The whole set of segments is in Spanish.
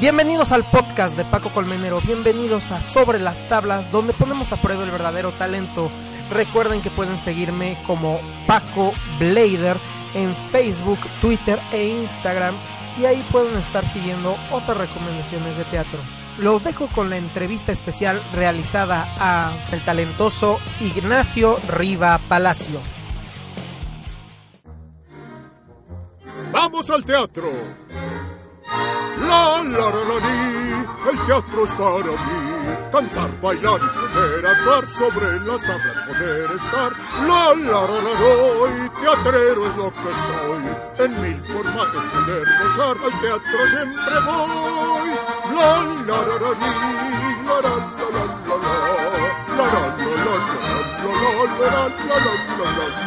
Bienvenidos al podcast de Paco Colmenero, bienvenidos a Sobre las Tablas, donde ponemos a prueba el verdadero talento. Recuerden que pueden seguirme como Paco Blader en Facebook, Twitter e Instagram y ahí pueden estar siguiendo otras recomendaciones de teatro. Los dejo con la entrevista especial realizada a el talentoso Ignacio Riva Palacio. Al teatro! La, la, la, la, li, el teatro es para mí. Cantar, bailar y poder actuar sobre las tablas, poder estar. La, la, la, la, la, y teatrero es lo que soy. En mil formatos poder gozar, al teatro siempre voy. La, la, la, la, la, la, la, la, la, la. La, la, la, la, la, la, la, la, la, la, la, la, la,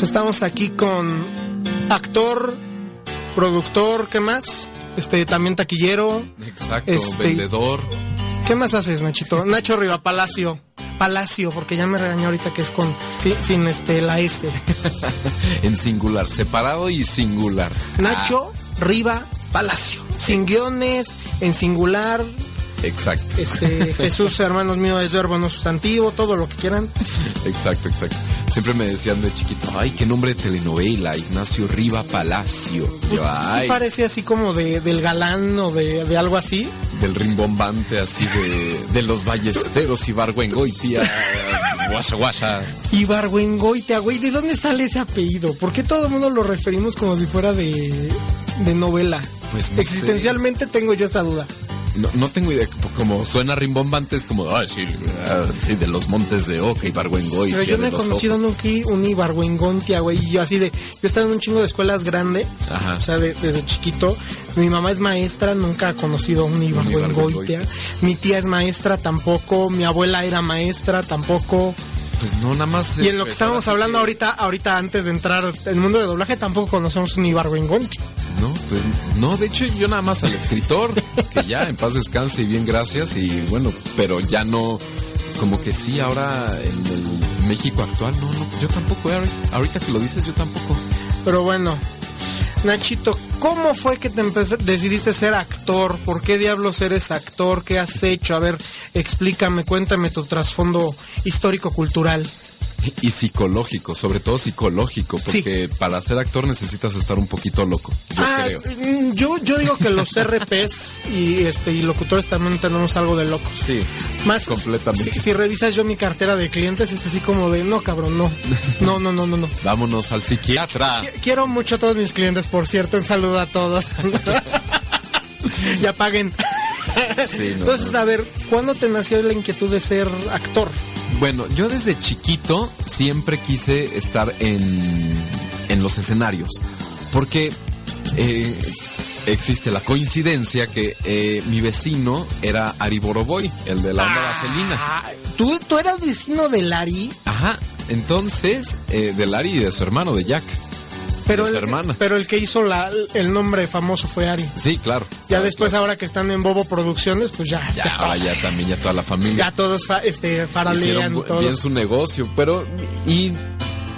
pues estamos aquí con actor, productor, ¿qué más? Este, también taquillero. Exacto, este, vendedor. ¿Qué más haces, Nachito? Nacho Rivapalacio. Palacio. Porque ya me regañó ahorita que es con sí, sin este la S. En singular, separado y singular. Nacho Riva Palacio. Sin guiones, en singular, Ah, exacto, este Jesús, hermanos míos, es verbo no sustantivo, todo lo que quieran. exacto, exacto. Siempre me decían de chiquito, ay, qué nombre de telenovela, Ignacio Riva Palacio. Yo, ¿Sí ay, parece así como de, del galán o de, de algo así? del rimbombante así de, de los ballesteros y Barguengoitia, guasha guasha. Ibargüengoitia, güey, ¿de dónde sale ese apellido? ¿Por qué todo el mundo lo referimos como si fuera de, de novela? Pues no sé. Existencialmente tengo yo esa duda. No, no tengo idea, como suena rimbombante, es como, ay, sí, ah, sí, de los montes de Oca y Barguengoitia. Pero yo no he conocido nunca un Ibargüengoitia, güey. Y yo así de, yo he estado en un chingo de escuelas grandes, Ajá. o sea, de- desde chiquito. Mi mamá es maestra, nunca ha conocido un. Ibargüengoitia. Mi tía es maestra, tampoco. Mi abuela era maestra, tampoco. Pues no, nada más. Y en lo que estábamos hablando que- ahorita, ahorita antes de entrar en el mundo de doblaje, tampoco conocemos un Ibargüengoitia. No, pues no, de hecho yo nada más al escritor, que ya en paz descanse y bien gracias, y bueno, pero ya no, como que sí, ahora en el México actual, no, no, yo tampoco, eh, ahorita que lo dices, yo tampoco. Pero bueno, Nachito, ¿cómo fue que te decidiste ser actor? ¿Por qué diablos eres actor? ¿Qué has hecho? A ver, explícame, cuéntame tu trasfondo histórico-cultural. Y psicológico, sobre todo psicológico, porque para ser actor necesitas estar un poquito loco, yo Ah, creo. mm, yo, yo digo que los RPs y este y locutores también tenemos algo de locos. Sí, Más completamente. Si, si revisas yo mi cartera de clientes, es así como de no, cabrón, no. No, no, no, no, no. Vámonos al psiquiatra. Qui- Quiero mucho a todos mis clientes, por cierto, un saludo a todos. ya paguen. Sí, no, Entonces, no. a ver, ¿cuándo te nació la inquietud de ser actor? Bueno, yo desde chiquito siempre quise estar en, en los escenarios, porque eh, existe la coincidencia que eh, mi vecino era Ari Boroboy, el de la onda vaselina. Ah, ¿tú, tú eras vecino de Lari, Ajá, entonces, eh, de Ari y de su hermano, de Jack. Pero, el, hermana. pero el que hizo la, el nombre famoso fue Ari. Sí, claro. Ya Claro, después, claro. ahora que están en Bobo Producciones, pues ya, Ya, ya, ahora ya también, ya toda la familia. ya todos fa- este, faralean todo. bien su negocio, pero y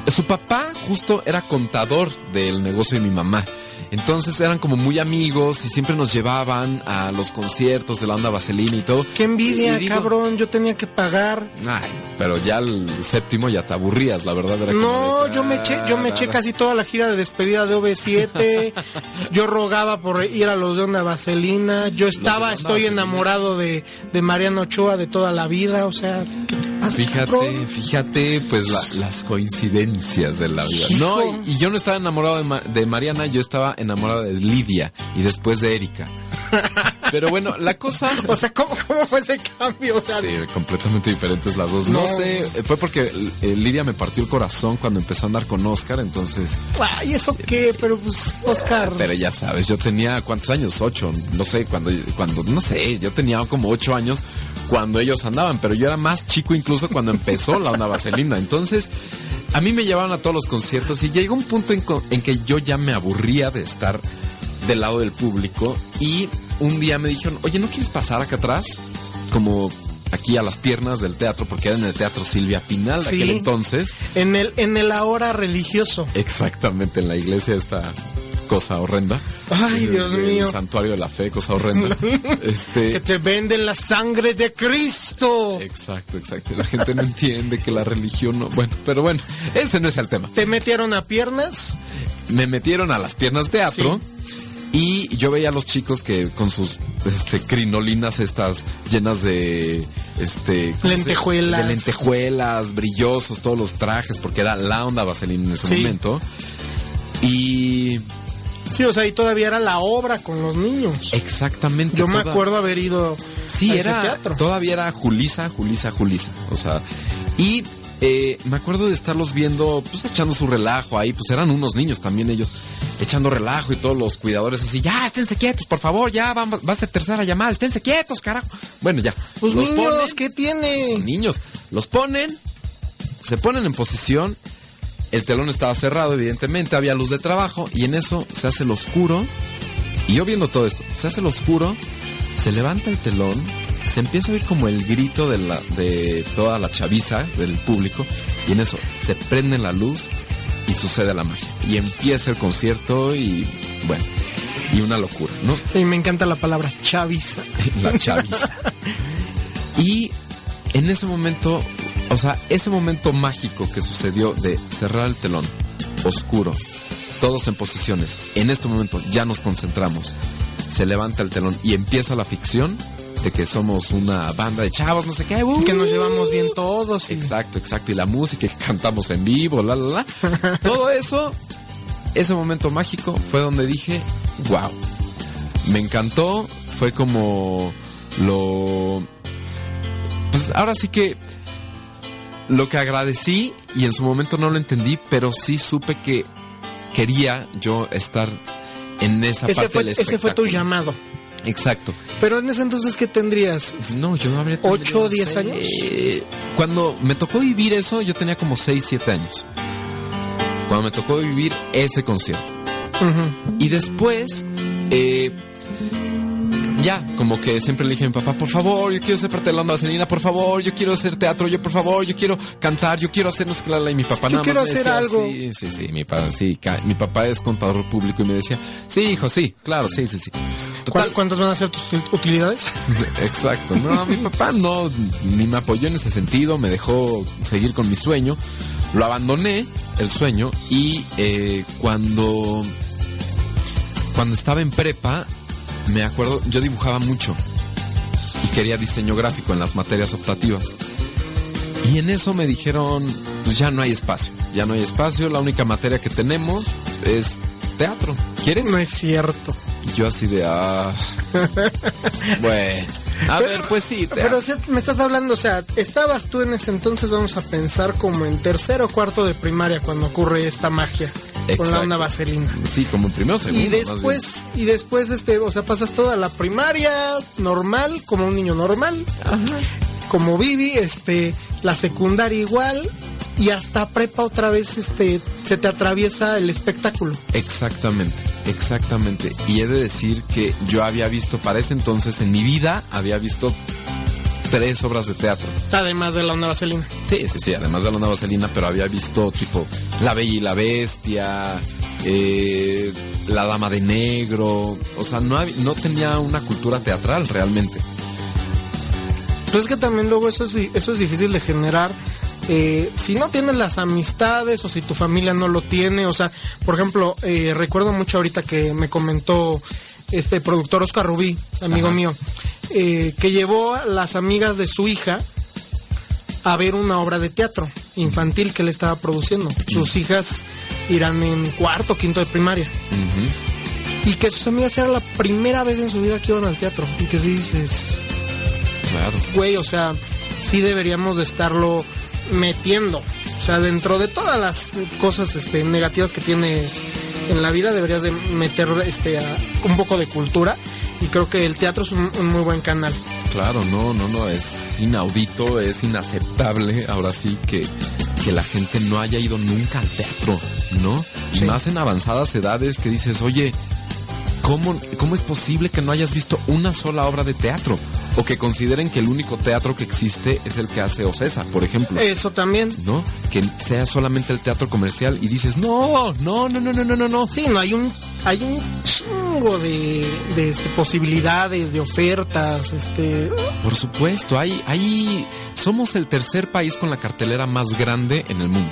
su papá justo era contador del negocio de mi mamá. Entonces eran como muy amigos y siempre nos llevaban a los conciertos de la onda vaselina y todo. Qué envidia, digo, cabrón, yo tenía que pagar. Ay, pero ya el séptimo ya te aburrías, la verdad era No, de, yo me eché, yo me ah, eché nada. casi toda la gira de despedida de OV7. yo rogaba por ir a los de Onda Vaselina. Yo estaba, estoy Vaselina. enamorado de, de Mariano Ochoa de toda la vida. O sea, ¿qué te Fíjate, cabrón? fíjate, pues la- las coincidencias de la vida. Hijo. No, y, y yo no estaba enamorado de, Ma- de Mariana, yo estaba enamorado de Lidia y después de Erika. Pero bueno, la cosa... O sea, ¿cómo, ¿cómo fue ese cambio? O sea, Sí, completamente diferentes las dos. No, No. sé, fue porque eh, Lidia me partió el corazón cuando empezó a andar con Oscar, entonces... ay, ¿eso qué? Pero pues, Oscar. Pero ya sabes, yo tenía, ¿cuántos años? Ocho, no sé, cuando, cuando, no sé, yo tenía como ocho años cuando ellos andaban, pero yo era más chico incluso cuando empezó la onda vaselina. Entonces, a mí me llevaban a todos los conciertos y llegó un punto en, en que yo ya me aburría de estar del lado del público y un día me dijeron, oye, ¿no quieres pasar acá atrás? Como aquí a las piernas del teatro, porque era en el Teatro Silvia Pinal de Sí. aquel entonces. En el, en el ahora religioso. Exactamente, en la iglesia esta cosa horrenda. Ay, El- Dios el mío. santuario de la fe, cosa horrenda. Que este, te venden la sangre de Cristo. exacto, exacto. La gente no entiende que la religión no. Bueno, pero bueno, ese no es el tema. Te metieron a piernas. Me metieron a las piernas teatro. Y yo veía a los chicos que con sus este, crinolinas estas llenas de este ¿cómo se- Lentejuelas. de lentejuelas, brillosos, todos los trajes, porque era la onda vaselina en ese Sí. momento. Y Sí, o sea, y todavía era la obra con los niños. exactamente. Yo me acuerdo haber ido Sí, a ese era. teatro. Todavía era Julisa, Julisa, Julisa. O sea, y eh, me acuerdo de estarlos viendo, pues echando su relajo ahí, pues eran unos niños también ellos, echando relajo y todos los cuidadores así, ya, esténse quietos, por favor, ya va, va a ser tercera llamada, esténse quietos, carajo. Bueno, ya. Pues los niños, ponen, ¿qué tiene? niños, los ponen, se ponen en posición, el telón estaba cerrado, evidentemente, había luz de trabajo, y en eso se hace lo oscuro, y yo viendo todo esto, se hace lo oscuro, se levanta el telón, se empieza a oír como el grito de, la, de toda la chaviza del público, y en eso se prende la luz y sucede la magia. Y empieza el concierto y, bueno, y una locura, ¿no? Y me encanta la palabra chaviza. la chaviza. Y en ese momento, o sea, ese momento mágico que sucedió de cerrar el telón, oscuro, todos en posiciones, en este momento ya nos concentramos, se levanta el telón y empieza la ficción de que somos una banda de chavos, no sé qué, uh, Que nos llevamos bien todos. y- Exacto, exacto. Y la música que cantamos en vivo, la, la, la. Todo eso, ese momento mágico fue donde dije, wow. Me encantó. Fue como lo... Pues ahora sí que lo que agradecí y en su momento no lo entendí, pero sí supe que quería yo estar en esa Ese parte fue, del ese fue tu espectáculo. llamado. Exacto. Pero en ese entonces, ¿qué tendrías? No, yo no habría tenido, ¿Ocho, no diez sé, años? Cuando me tocó vivir eso, yo tenía como 6, 7 años. Cuando me tocó vivir ese concierto. Y después, eh, ya, como que siempre le dije a mi papá, por favor, yo quiero ser parte de la onda vaselina, por favor, yo quiero hacer teatro, yo por favor, yo quiero cantar, yo quiero hacer la, la", y mi papá Yo nada quiero más hacer decía, algo. Sí, sí, sí, mi papá, sí, mi papá es contador público y me decía, sí, hijo, sí, claro, sí, sí, sí. Total, ¿Cuál- ¿Cuántas van a ser tus utilidades? Exacto. No, mi papá no, ni me apoyó en ese sentido, me dejó seguir con mi sueño. Lo abandoné, el sueño, y eh, cuando, cuando estaba en prepa, me acuerdo, yo dibujaba mucho y quería diseño gráfico en las materias optativas. Y en eso me dijeron, pues ya no hay espacio, ya no hay espacio, la única materia que tenemos es teatro. ¿Quieres? No es cierto. Y Yo así de, ah, bueno, a ver, pues sí, te Pero sí, me estás hablando, o sea, estabas tú en ese entonces, vamos a pensar como en tercero o cuarto de primaria cuando ocurre esta magia con la onda vaselina. sí, como en primero segundo. Y después, y después, este, o sea, pasas toda la primaria normal, como un niño normal, como Vivi, este, la secundaria igual, y hasta prepa otra vez, este, se te atraviesa el espectáculo. Exactamente, exactamente. Y he de decir que yo había visto, para ese entonces, en mi vida, había visto tres obras de teatro. Además de la onda vaselina. Sí, sí, sí, además de la Nueva Vaselina, pero había visto tipo La Bella y la Bestia, eh, La Dama de Negro, o sea, no, no tenía una cultura teatral realmente. Pero es que también luego eso es, eso es difícil de generar. eh, si no tienes las amistades o si tu familia no lo tiene, o sea, por ejemplo, eh, recuerdo mucho ahorita que me comentó este productor Oscar Rubí, amigo Ajá. mío, eh, que llevó a las amigas de su hija a ver una obra de teatro infantil que él estaba produciendo. Sus hijas irán en cuarto, quinto de primaria. Y que sus amigas era la primera vez en su vida que iban al teatro. Y que si dices, claro. güey, o sea, sí deberíamos de estarlo metiendo. O sea, dentro de todas las cosas este, negativas que tienes en la vida, deberías de meter este, a- un poco de cultura. Y creo que el teatro es un, un muy buen canal. Claro, no, no, no, es inaudito, es inaceptable, ahora sí que que la gente no haya ido nunca al teatro, ¿no? Y Sí. más en avanzadas edades que dices, oye, ¿cómo, ¿cómo es posible que no hayas visto una sola obra de teatro? O que consideren que el único teatro que existe es el que hace Ocesa, por ejemplo. Eso también. ¿No? Que sea solamente el teatro comercial y dices, no, no, no, no, no, no, no, no. Sí, no, hay un, hay un chingo de, de este, posibilidades, de ofertas, este... Por supuesto, hay, hay, somos el tercer país con la cartelera más grande en el mundo.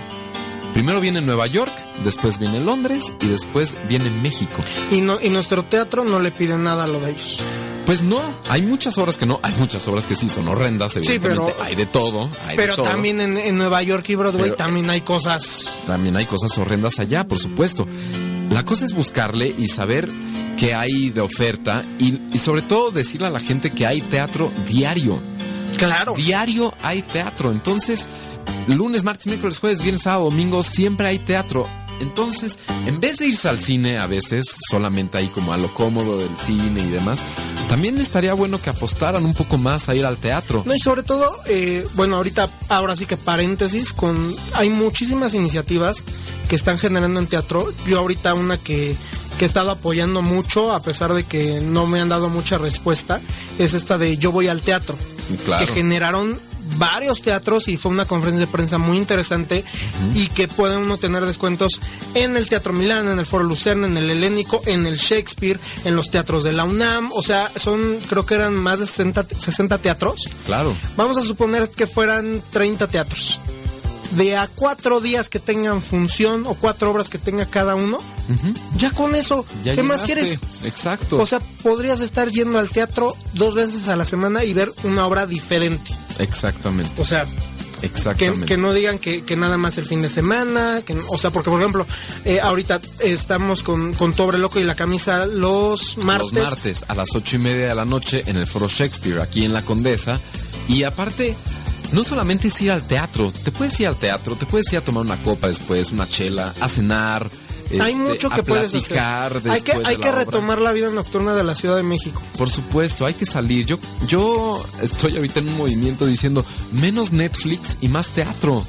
Primero viene Nueva York, después viene Londres y después viene México. Y, no, y nuestro teatro no le pide nada a lo de ellos. Pues no, hay muchas obras que no, hay muchas obras que sí son horrendas, evidentemente. pero- hay de todo, hay de Pero todo. también en, en Nueva York y Broadway Pero- también hay cosas... También hay cosas horrendas allá, por supuesto. La cosa es buscarle y saber qué hay de oferta y, y sobre todo decirle a la gente que hay teatro diario. Claro. Diario hay teatro. Entonces, lunes, martes, miércoles, jueves, viernes, sábado, domingo, siempre hay teatro. Entonces, en vez de irse al cine a veces, solamente ahí como a lo cómodo del cine y demás, también estaría bueno que apostaran un poco más a ir al teatro. No, y sobre todo, eh, bueno, ahorita, ahora sí que paréntesis, con hay muchísimas iniciativas que están generando en teatro. Yo ahorita una que, que he estado apoyando mucho, a pesar de que no me han dado mucha respuesta, es esta de Yo voy al teatro, Claro. que generaron varios teatros y fue una conferencia de prensa muy interesante y que puede uno tener descuentos en el Teatro Milán, en el Foro Lucerna, en el Helénico, en el Shakespeare, en los teatros de la UNAM, o sea, son creo que eran más de 60, 60 teatros. Claro. Vamos a suponer que fueran 30 teatros. De a cuatro días que tengan función o cuatro obras que tenga cada uno, Ya con eso, Ya ¿qué más quieres? Exacto. O sea, podrías estar yendo al teatro dos veces a la semana y ver una obra diferente. Exactamente. O sea, que, Exactamente. que no digan que, que nada más el fin de semana, que, o sea, porque por ejemplo, eh, ahorita estamos con, con Tobre Loco y la camisa los martes. Los martes a las ocho y media de la noche en el Foro Shakespeare, aquí en La Condesa. Y aparte, no solamente es ir al teatro, te puedes ir al teatro, te puedes ir a tomar una copa después, una chela, a cenar. Hay este, mucho que puedes hacer. Hay que, después hay de que la obra. retomar la vida nocturna de la Ciudad de México. Por supuesto, hay que salir. Yo, yo estoy ahorita en un movimiento diciendo menos Netflix y más teatro.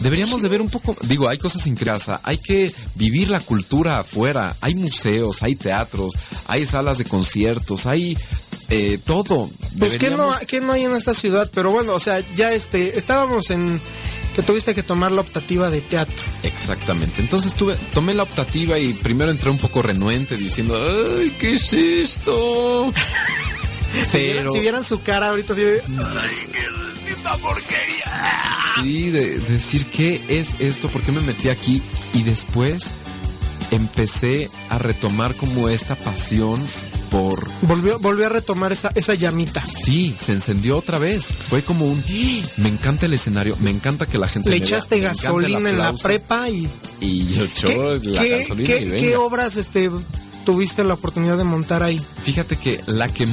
Deberíamos de ver un poco, digo, hay cosas sin casa, hay que vivir la cultura afuera, hay museos, hay teatros, hay salas de conciertos, hay eh, todo. Pues que no, que no hay en esta ciudad, pero bueno, o sea, ya este, estábamos en que tuviste que tomar la optativa de teatro. Exactamente. Entonces tuve, tomé la optativa y primero entré un poco renuente diciendo, ay, ¿qué es esto? Si vieran, Pero si vieran su cara ahorita así de, ay, qué es esta porquería. sí, de, de decir, ¿qué es esto? ¿Por qué me metí aquí? Y después empecé a retomar como esta pasión por... Volvió, volvió a retomar esa, esa llamita. Sí, se encendió otra vez. Fue como un... Me encanta el escenario, me encanta que la gente... Le me echaste gasolina en la prepa y Y yo echó ¿qué, la qué- gasolina qué- y qué obras este tuviste la oportunidad de montar ahí? Fíjate que la que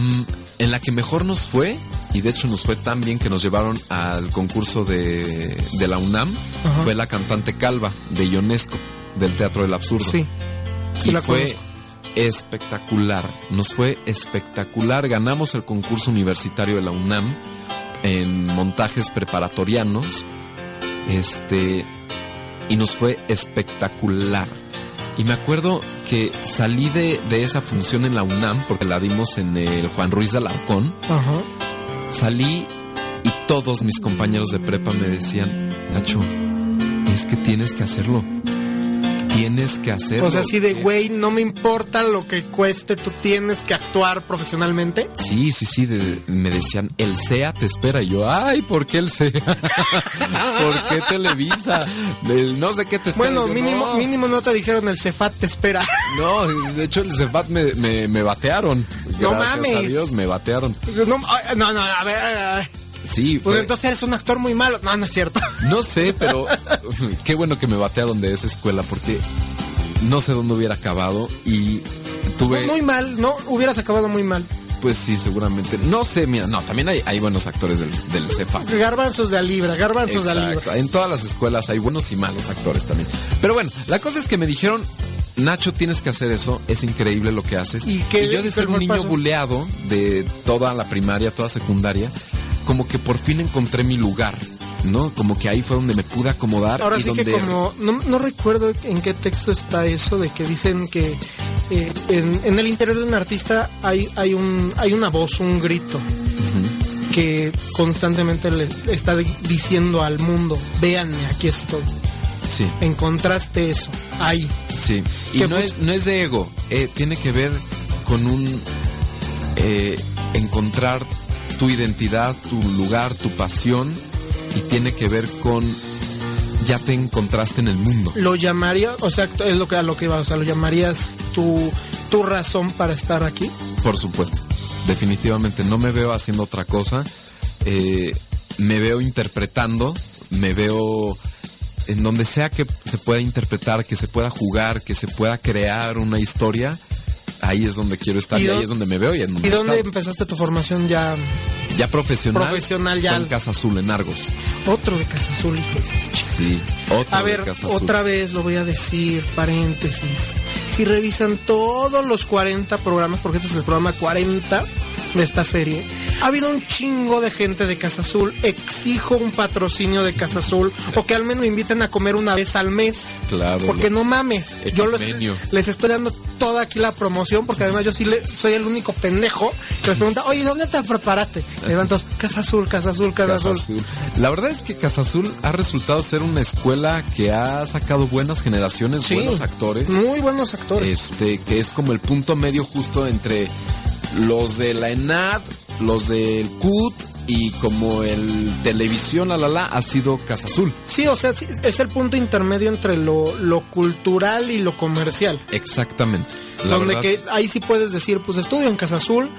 en la que mejor nos fue, y de hecho nos fue tan bien que nos llevaron al concurso de, de la UNAM, Ajá. fue la cantante Calva de Ionesco, del Teatro del Absurdo. Sí. Sí y la fue conozco. espectacular, nos fue espectacular. Ganamos el concurso universitario de la UNAM en montajes preparatorianos. Este y nos fue espectacular. Y me acuerdo que salí de, de esa función en la UNAM, porque la dimos en el Juan Ruiz de Alarcón. Ajá. Salí y todos mis compañeros de prepa me decían, Nacho, es que tienes que hacerlo. Tienes que hacerlo. O sea, así de, Que- güey, no me importa lo que cueste, tú tienes que actuar profesionalmente. Sí, sí, sí, de- me decían, el SEA te espera. Y yo, ay, ¿por qué el SEA? ¿Por qué Televisa? No sé qué te espera. Bueno, yo, mínimo, no. mínimo no te dijeron el Cefat te espera. No, de hecho el Cefat me, me, me batearon. No Gracias mames. a Dios me batearon. No, ay, no, no, a ver. a ver. Sí, Pues entonces eres un actor muy malo. No, no es cierto. no sé, pero qué bueno que me batearon de esa escuela porque no sé dónde hubiera acabado y tuve... Muy mal, no, hubieras acabado muy mal. Pues sí, seguramente. No sé, mira, no, también hay, hay buenos actores del, del. Garbanzos de a libra, garbanzos de a libra. En todas las escuelas hay buenos y malos actores también. Pero bueno, la cosa es que me dijeron, Nacho, tienes que hacer eso, es increíble lo que haces. ¿Y qué- yo de ser un niño paso? buleado de toda la primaria, toda secundaria, como que por fin encontré mi lugar. ¿no? Como que ahí fue donde me pude acomodar. Ahora y sí donde... que como, no, no recuerdo en qué texto está eso de que dicen que eh, en, en el interior de un artista hay, hay, un, hay una voz, un grito que constantemente le está di- diciendo al mundo, véanme, aquí estoy. Sí, Encontraste eso, ahí. sí. Y no pues- es, no es de ego, eh, tiene que ver con un eh, encontrar tu identidad, tu lugar, tu pasión y tiene que ver con ya te encontraste en el mundo. Lo llamaría, o sea, es lo que a lo que iba, o sea, lo llamarías tu, tu razón para estar aquí. Por supuesto, definitivamente no me veo haciendo otra cosa. Eh, me veo interpretando, me veo en donde sea que se pueda interpretar, que se pueda jugar, que se pueda crear una historia. Ahí es donde quiero estar ¿Y ahí es donde me veo y en donde ¿Y dónde empezaste tu formación ya? ya profesional. profesional ya? fue en Casa Azul en Argos. Otro de Casa Azul, hijos. Sí, otro A de ver, Casa Azul. otra vez lo voy a decir, paréntesis. Si revisan todos los 40 programas, porque este es el programa 40 de esta serie, ha habido un chingo de gente de Casa Azul. Exijo un patrocinio de Casa Azul o que al menos me inviten a comer una vez al mes. Claro. Porque no mames, yo los- les estoy dando toda aquí la promoción porque además yo sí le, soy el único pendejo que les pregunta, oye, ¿dónde te preparaste? Le levanto, Casa Azul, Casa Azul, Casa, Casa Azul. Azul. La verdad es que Casa Azul ha resultado ser una escuela que ha sacado buenas generaciones, Sí. buenos actores. Muy buenos actores. Este, que es como el punto medio justo entre los de la ENAD, los del CUT y como el televisión, la la la, ha sido Casa Azul. Sí, o sea, sí, es el punto intermedio entre lo, lo cultural y lo comercial. Exactamente. La donde verdad, que ahí sí puedes decir, pues estudio en Casa Azul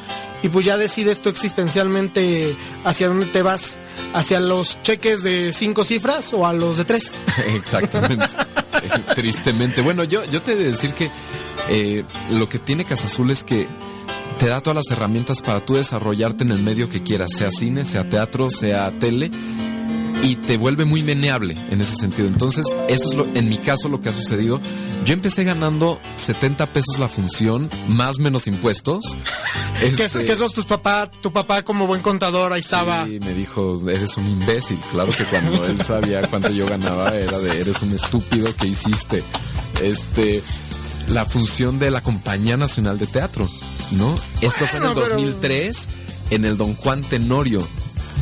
y pues ya decides tú existencialmente hacia dónde te vas, hacia los cheques de cinco cifras o a los de tres. Exactamente. Tristemente. Bueno, yo, yo te he de decir que eh, lo que tiene Casa Azul es que te da todas las herramientas para tú desarrollarte en el medio que quieras, sea cine, sea teatro, sea tele, y te vuelve muy meneable en ese sentido. Entonces, eso es lo, en mi caso lo que ha sucedido. Yo empecé ganando 70 pesos la función, más menos impuestos. Este, que esos tus papá, tu papá como buen contador ahí estaba. Sí, me dijo, eres un imbécil. Claro que cuando él sabía cuánto yo ganaba era de, eres un estúpido que hiciste. Este, la función de la Compañía Nacional de Teatro, ¿no? Esto fue en el Bueno, pero- 2003, en el Don Juan Tenorio.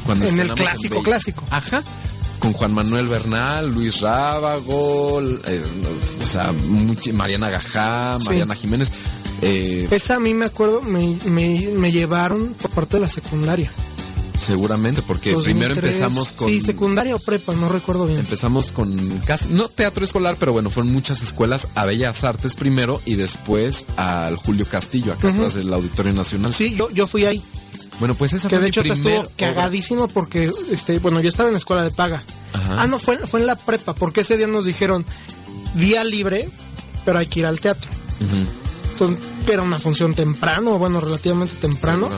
Cuando En el clásico, clásico. Ajá. Con Juan Manuel Bernal, Luis Rábago, eh, o sea, Mariana Gajá, Sí. Mariana Jiménez. eh, Esa a mí me acuerdo, me, me, me llevaron por parte de la secundaria. Seguramente, porque primero 2003. empezamos con... Sí, secundaria o prepa, no recuerdo bien. Empezamos con casi, no teatro escolar, pero bueno, fueron muchas escuelas a Bellas Artes primero y después al Julio Castillo, acá atrás del Auditorio Nacional. Sí, yo, yo fui ahí. Bueno, pues esa Que fue de mi hecho estuvo obra. cagadísimo porque, este, bueno, yo estaba en la escuela de paga. Ajá. Ah, no, fue, fue en la prepa, porque ese día nos dijeron día libre, pero hay que ir al teatro. Entonces, era una función temprano, bueno, relativamente temprano.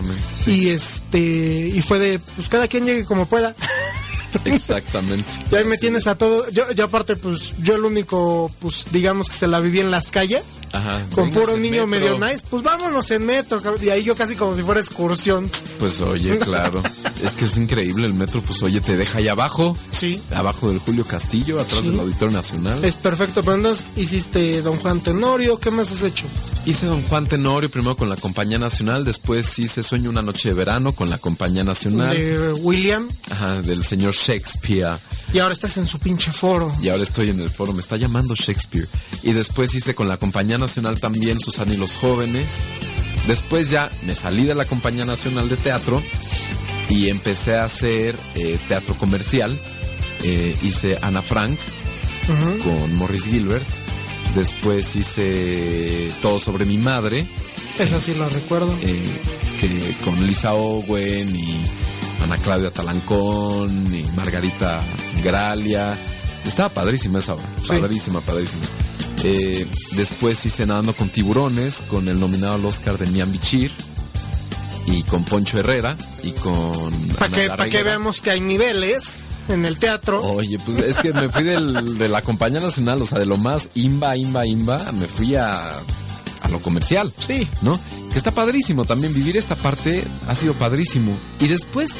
Sí. Y este, y fue de, pues cada quien llegue como pueda. Exactamente. Y ahí me tienes a todo. Yo, yo aparte, pues, yo el único, pues, digamos que se la viví en las calles. Ajá. Con Vengas puro en niño metro. medio nice, pues vámonos en metro, cabrón. Y ahí yo casi como si fuera excursión. Pues oye, claro. es que es increíble el metro, pues oye, te deja ahí abajo, Sí. abajo del Julio Castillo, atrás Sí. del Auditorio Nacional. Es perfecto, pero entonces hiciste Don Juan Tenorio, ¿qué más has hecho? Hice Don Juan Tenorio primero con la Compañía Nacional, después hice Sueño una noche de verano con la Compañía Nacional. De William, Ajá, del señor Shakespeare. Y ahora estás en su pinche foro. Y ahora estoy en el foro, me está llamando Shakespeare. Y después hice con la Compañía Nacional también Susana y los Jóvenes. Después ya me salí de la Compañía Nacional de Teatro y empecé a hacer eh, teatro comercial. Eh, hice Ana Frank con Morris Gilbert. Después hice Todo sobre mi madre, Esa sí la recuerdo. eh, que con Lisa Owen y Ana Claudia Talancón y Margarita Gralia. Estaba padrísima esa obra, Sí. padrísima, padrísima. Eh, después hice Nadando con Tiburones, con el nominado al Oscar de Mian Bichir y con Poncho Herrera y con... Para que, pa' que veamos que hay niveles en el teatro. Oye, pues es que me fui del- de la compañía nacional, o sea, de lo más imba, imba, imba, me fui a, a lo comercial. Sí. ¿no? Que está padrísimo también, vivir esta parte ha sido padrísimo. Y después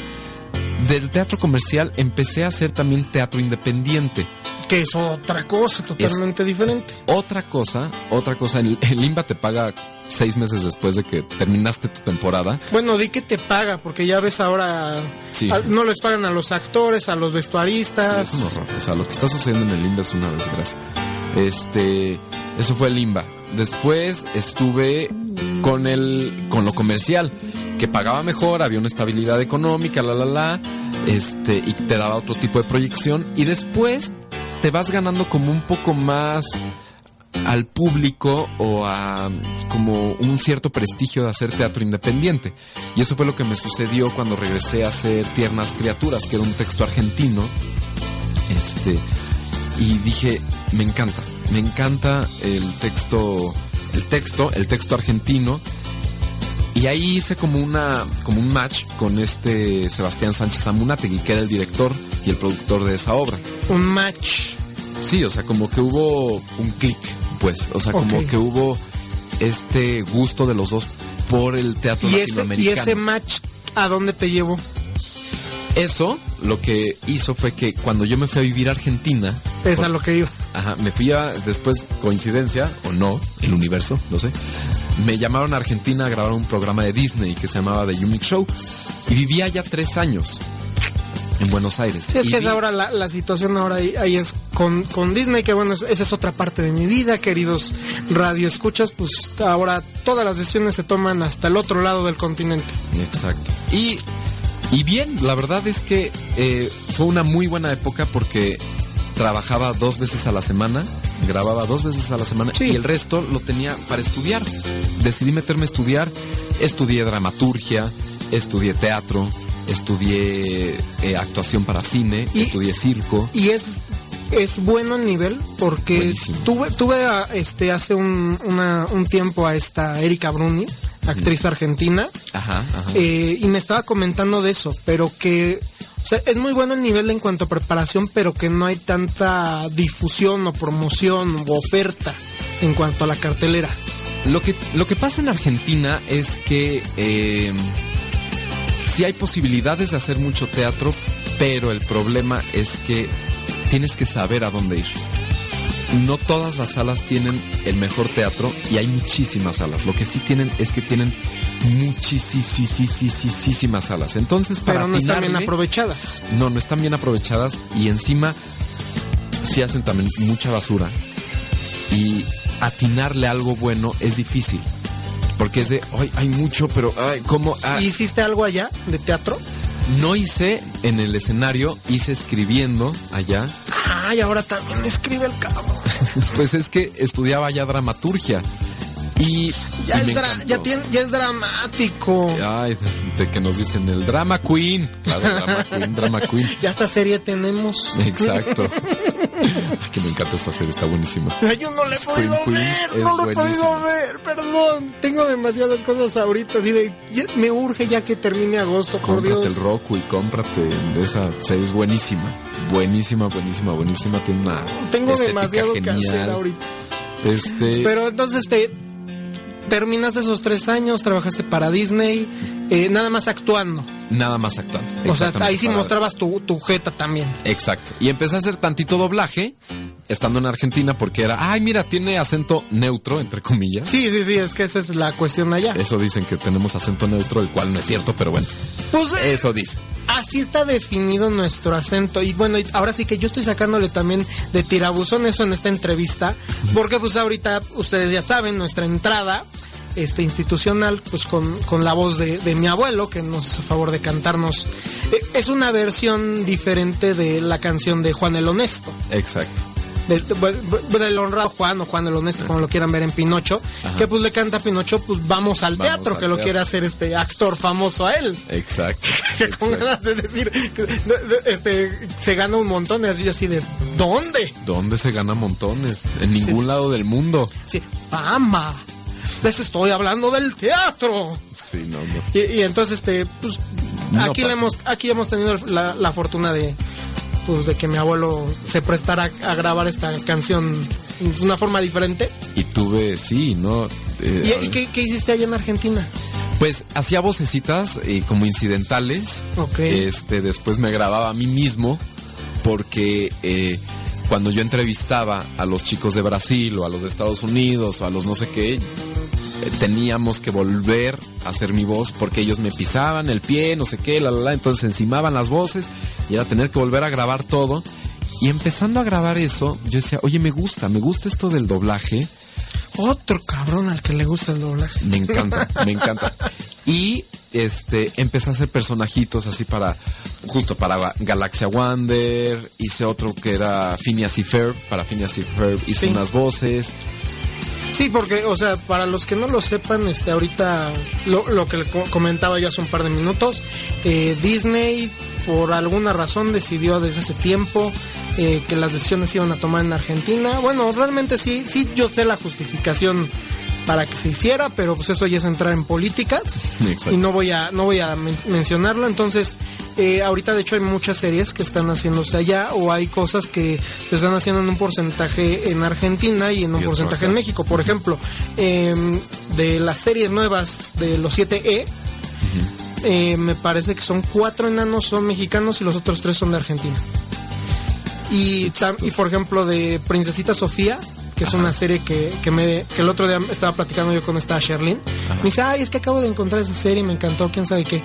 del teatro comercial empecé a hacer también teatro independiente. Que es otra cosa totalmente diferente. Otra cosa, otra cosa, el, el IMBA te paga seis meses después de que terminaste tu temporada. Bueno, di que te paga, porque ya ves ahora, Sí. a- no les pagan a los actores, a los Sí, vestuaristas. es un horror. O sea, lo que está sucediendo en el IMBA es una desgracia. Este, eso fue el IMBA. Después estuve con el, con lo comercial, que pagaba mejor, había una estabilidad económica, la la la, este, y te daba otro tipo de proyección. Y después te vas ganando como un poco más al público o a como un cierto prestigio de hacer teatro independiente. Y eso fue lo que me sucedió cuando regresé a hacer Tiernas Criaturas, que era un texto argentino. Este, y dije, me encanta, me encanta el texto, el texto, el texto argentino. Y ahí hice como una, como un match con este Sebastián Sánchez Amunategui, que era el director y el productor de esa obra. Un match. Sí, o sea, como que hubo un clic, pues. O sea, como que hubo este gusto de los dos por el teatro Y ese, y latinoamericano. ese match, ¿a dónde te llevó? Eso lo que hizo fue que cuando yo me fui a vivir a Argentina, Es a lo que iba. Ajá, me fui a, después, coincidencia o no, el universo, no sé. Me llamaron a Argentina a grabar un programa de Disney que se llamaba The Unique Show. Y vivía ya tres años en Buenos Aires. Sí, es Y que es ahora la, la situación ahora ahí, ahí es con, con Disney, que bueno, es- esa es otra parte de mi vida, queridos radioescuchas, pues ahora todas las decisiones se toman hasta el otro lado del continente. Exacto. Y, y bien, la verdad es que eh, fue una muy buena época porque trabajaba dos veces a la semana, grababa dos veces a la semana Sí. y el resto lo tenía para estudiar. Decidí meterme a estudiar, estudié dramaturgia, estudié teatro, estudié eh, actuación para cine, Y- estudié circo. Y es, es bueno el nivel porque Buenísimo. tuve, tuve a, este, hace un, una- un tiempo a esta Erika Bruni, actriz argentina, Ajá, ajá. eh, y me estaba comentando de eso, pero que o sea, es muy bueno el nivel en cuanto a preparación, pero que no hay tanta difusión o promoción o oferta en cuanto a la cartelera. Lo que, lo que pasa en Argentina es que eh, sí hay posibilidades de hacer mucho teatro, pero el problema es que tienes que saber a dónde ir. No todas las salas tienen el mejor teatro y hay muchísimas salas. Lo que sí tienen es que tienen muchísimas salas. Entonces, para Pero no están bien aprovechadas. no, no están bien aprovechadas y encima sí hacen también mucha basura. Y atinarle algo bueno es difícil. Porque es de, ay, hay mucho, pero, ay, ¿cómo? Ah, ¿Hiciste algo allá de teatro? No hice en el escenario, hice escribiendo allá. Ay, ahora también escribe el cabo. Pues es que estudiaba ya dramaturgia. Y, Ya, y es, dra- ya, tiene- ya es dramático. Ay, de, de que nos dicen el drama queen. Claro, drama queen, drama queen. Ya esta serie tenemos. Exacto. Ay, que me encanta esa serie, está buenísima. Yo no la he Scream podido Queens ver, es no lo he podido ver, perdón. Tengo demasiadas cosas ahorita, así de, me urge ya que termine agosto, por Cómprate el Dios. Roku y cómprate de esa serie, es buenísima. Buenísima, buenísima, buenísima. Tiene una. Tengo demasiado que hacer ahorita. Este. Pero entonces te terminaste esos tres años, trabajaste para Disney, eh, nada más actuando. Nada más actuando. O sea, ahí sí mostrabas tu, tu jeta también. Exacto. Y empecé a hacer tantito doblaje estando en Argentina porque era, ay, mira, tiene acento neutro, entre comillas. Sí, sí, sí, es que esa es la cuestión allá. Eso dicen que tenemos acento neutro, el cual no es cierto, pero bueno, Pues eh, eso dice. así está definido nuestro acento. Y bueno, y ahora sí que yo estoy sacándole también de tirabuzón eso en esta entrevista, porque pues ahorita ustedes ya saben, nuestra entrada este institucional, pues con, con la voz de, de mi abuelo, que nos hizo favor de cantarnos. Eh, es una versión diferente de la canción de Juan el Honesto. Exacto. Del, de- del honrado Juan o Juan el Honesto, como lo quieran ver en Pinocho, Ajá. que pues le canta a Pinocho, pues vamos al Vamos teatro, al que lo quiere hacer este actor famoso a él. Exacto. Que con ganas de decir, este, se gana un montón, y así yo así de, ¿dónde? ¿Dónde se gana montones? En ningún lado del mundo. Sí, fama. Les estoy hablando del teatro. Sí, no, no. Y, y entonces, este, pues, No, aquí, le hemos, aquí hemos tenido la, la fortuna de, pues, de que mi abuelo se prestara a grabar esta canción de una forma diferente. Y tuve, sí, ¿no? Eh, ¿Y, y qué, qué hiciste allá en Argentina? Pues hacía vocecitas eh, como incidentales. Ok. Este, después me grababa a mí mismo porque eh, cuando yo entrevistaba a los chicos de Brasil o a los de Estados Unidos o a los no sé qué, eh, teníamos que volver a hacer mi voz porque ellos me pisaban el pie, no sé qué, la, la, la, entonces encimaban las voces y era tener que volver a grabar todo. Y empezando a grabar eso, yo decía, oye, me gusta, me gusta esto del doblaje. Otro cabrón al que le gusta el doblaje. Me encanta, me encanta. Y este empecé a hacer personajitos así para justo para Galaxia Wander, hice otro que era Phineas y Ferb, para Phineas y Ferb hice Sí. unas voces. Sí, porque, o sea, para los que no lo sepan, este, ahorita lo, lo que le co- comentaba yo hace un par de minutos, eh, Disney por alguna razón decidió desde hace tiempo eh, que las decisiones se iban a tomar en Argentina. Bueno, realmente sí, sí, yo sé la justificación para que se hiciera, pero pues eso ya es entrar en políticas Exacto. y no voy a no voy a men- mencionarlo. Entonces eh, ahorita de hecho hay muchas series que están haciéndose allá o hay cosas que se están haciendo en un porcentaje en Argentina y en un Y porcentaje en México. Por ejemplo em, de las series nuevas de los 7E eh, me parece que son cuatro enanos son mexicanos y los otros tres son de Argentina. Y por ejemplo de Princesita Sofía que es una serie que, que, me, que el otro día estaba platicando yo con esta Sherlyn. Me dice, ay, es que acabo de encontrar esa serie me encantó, quién sabe qué.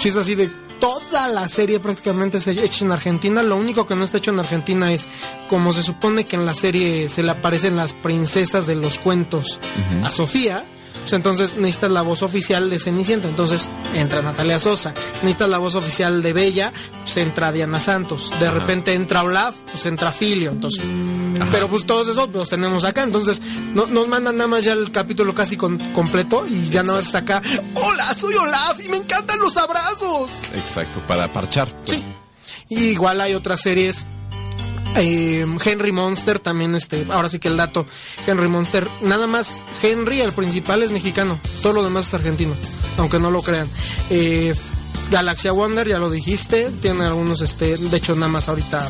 Si es así de toda la serie prácticamente se hecha en Argentina, lo único que no está hecho en Argentina es como se supone que en la serie se le aparecen las princesas de los cuentos a Sofía. Pues entonces necesitas la voz oficial de Cenicienta, entonces entra Natalia Sosa. Necesitas la voz oficial de Bella, pues entra Diana Santos. De repente entra Olaf, pues entra Filio. Entonces, pero pues todos esos los tenemos acá. Entonces no- nos mandan nada más ya el capítulo casi con- completo y ya nada más está acá. Hola, soy Olaf y me encantan los abrazos. Exacto, para parchar. pues. Sí. Y igual hay otras series. Eh, Henry Monster también, este, ahora sí que el dato, Henry Monster, nada más Henry, el principal es mexicano, todo lo demás es argentino, aunque no lo crean. Eh, Galaxia Wonder, ya lo dijiste, tiene algunos, este, de hecho nada más ahorita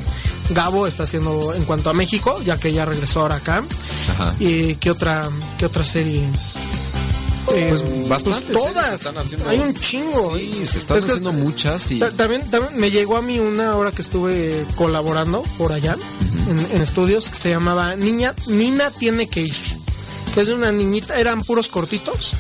Gabo está haciendo en cuanto a México, ya que ya regresó ahora acá. Ajá. ¿Y qué otra, qué otra serie? Eh, Pues bastantes pues todas. se están haciendo. Hay un chingo. Sí, se están Es que- haciendo muchas y Ta- También, también me llegó a mí una hora que estuve colaborando por allá en, en estudios que se llamaba Niña Nina tiene que ir. Que es de una niñita, eran puros cortitos,